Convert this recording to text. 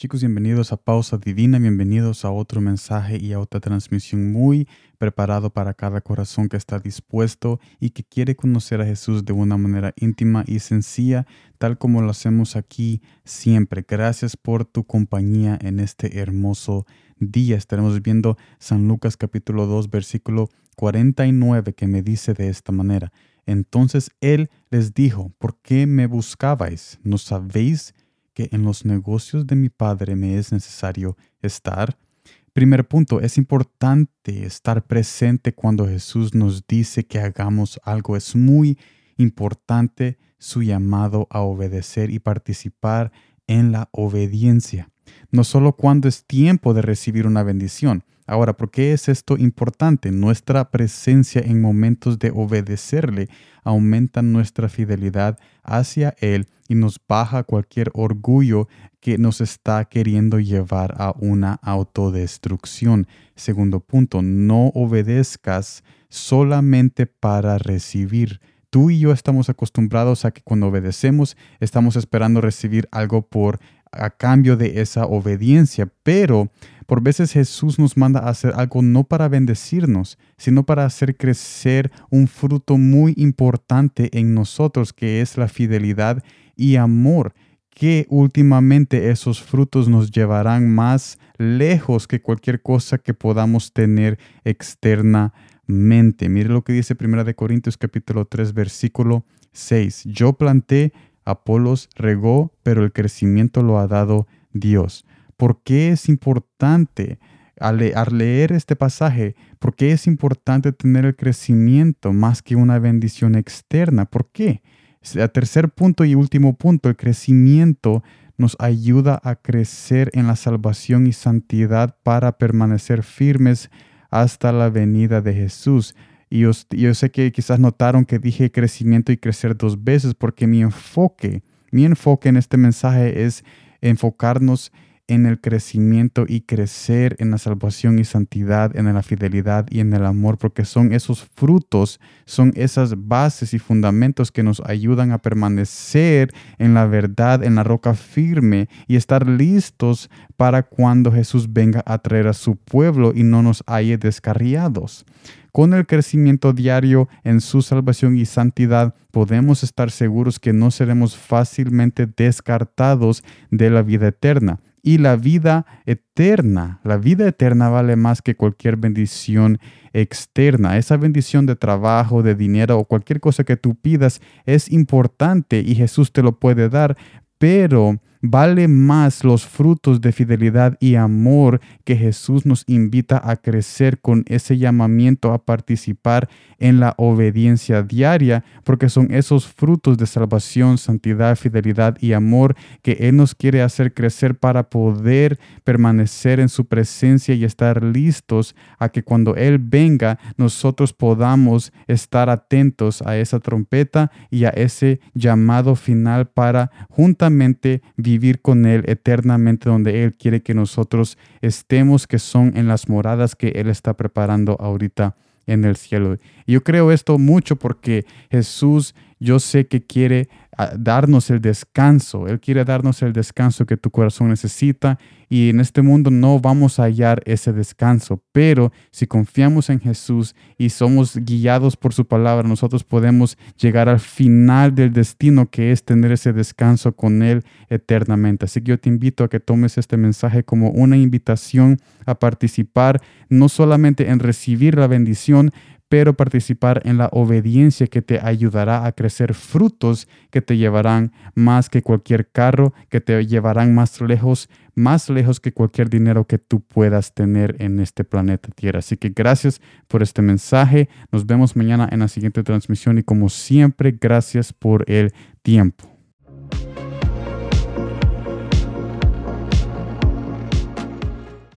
Chicos, bienvenidos a Pausa Divina, bienvenidos a otro mensaje y a otra transmisión muy preparado para cada corazón que está dispuesto y que quiere conocer a Jesús de una manera íntima y sencilla, tal como lo hacemos aquí siempre. Gracias por tu compañía en este hermoso día. Estaremos viendo San Lucas capítulo 2, versículo 49, que me dice de esta manera. Entonces él les dijo, ¿por qué me buscabais? ¿No sabéis en los negocios de mi Padre me es necesario estar? Primer punto, es importante estar presente cuando Jesús nos dice que hagamos algo. Es muy importante su llamado a obedecer y participar en la obediencia. No solo cuando es tiempo de recibir una bendición, Ahora, ¿por qué es esto importante? Nuestra presencia en momentos de obedecerle aumenta nuestra fidelidad hacia Él y nos baja cualquier orgullo que nos está queriendo llevar a una autodestrucción. Segundo punto, no obedezcas solamente para recibir. Tú y yo estamos acostumbrados a que cuando obedecemos estamos esperando recibir algo por a cambio de esa obediencia, pero por veces Jesús nos manda a hacer algo no para bendecirnos, sino para hacer crecer un fruto muy importante en nosotros, que es la fidelidad y amor, que últimamente esos frutos nos llevarán más lejos que cualquier cosa que podamos tener externamente. Mire lo que dice 1 Corintios capítulo 3 versículo 6. Yo planté, Apolos regó, pero el crecimiento lo ha dado Dios. ¿Por qué es importante al, leer este pasaje? ¿Por qué es importante tener el crecimiento más que una bendición externa? ¿Por qué? El tercer punto y último punto, el crecimiento nos ayuda a crecer en la salvación y santidad para permanecer firmes hasta la venida de Jesús. Y yo, sé que quizás notaron que dije crecimiento y crecer dos veces porque mi enfoque, mi enfoque en este mensaje es enfocarnos en el crecimiento y crecer en la salvación y santidad, en la fidelidad y en el amor, porque son esos frutos, son esas bases y fundamentos que nos ayudan a permanecer en la verdad, en la roca firme y estar listos para cuando Jesús venga a traer a su pueblo y no nos halle descarriados. Con el crecimiento diario en su salvación y santidad, podemos estar seguros que no seremos fácilmente descartados de la vida eterna y la vida eterna. La vida eterna vale más que cualquier bendición externa. Esa bendición de trabajo, de dinero o cualquier cosa que tú pidas es importante y Jesús te lo puede dar, pero vale más los frutos de fidelidad y amor que Jesús nos invita a crecer con ese llamamiento a participar en la obediencia diaria, porque son esos frutos de salvación, santidad, fidelidad y amor que Él nos quiere hacer crecer para poder permanecer en su presencia y estar listos a que cuando Él venga nosotros podamos estar atentos a esa trompeta y a ese llamado final para juntamente vivir vivir con Él eternamente donde Él quiere que nosotros estemos, que son en las moradas que Él está preparando ahorita en el cielo. Y yo creo esto mucho porque Jesús, yo sé que quiere darnos el descanso. Él quiere darnos el descanso que tu corazón necesita y en este mundo no vamos a hallar ese descanso. Pero si confiamos en Jesús y somos guiados por su palabra, nosotros podemos llegar al final del destino que es tener ese descanso con Él eternamente. Así que yo te invito a que tomes este mensaje como una invitación a participar no solamente en recibir la bendición, pero participar en la obediencia que te ayudará a crecer frutos que te llevarán más que cualquier carro, que te llevarán más lejos, más lejos que cualquier dinero que tú puedas tener en este planeta Tierra. Así que gracias por este mensaje. Nos vemos mañana en la siguiente transmisión y como siempre, gracias por el tiempo.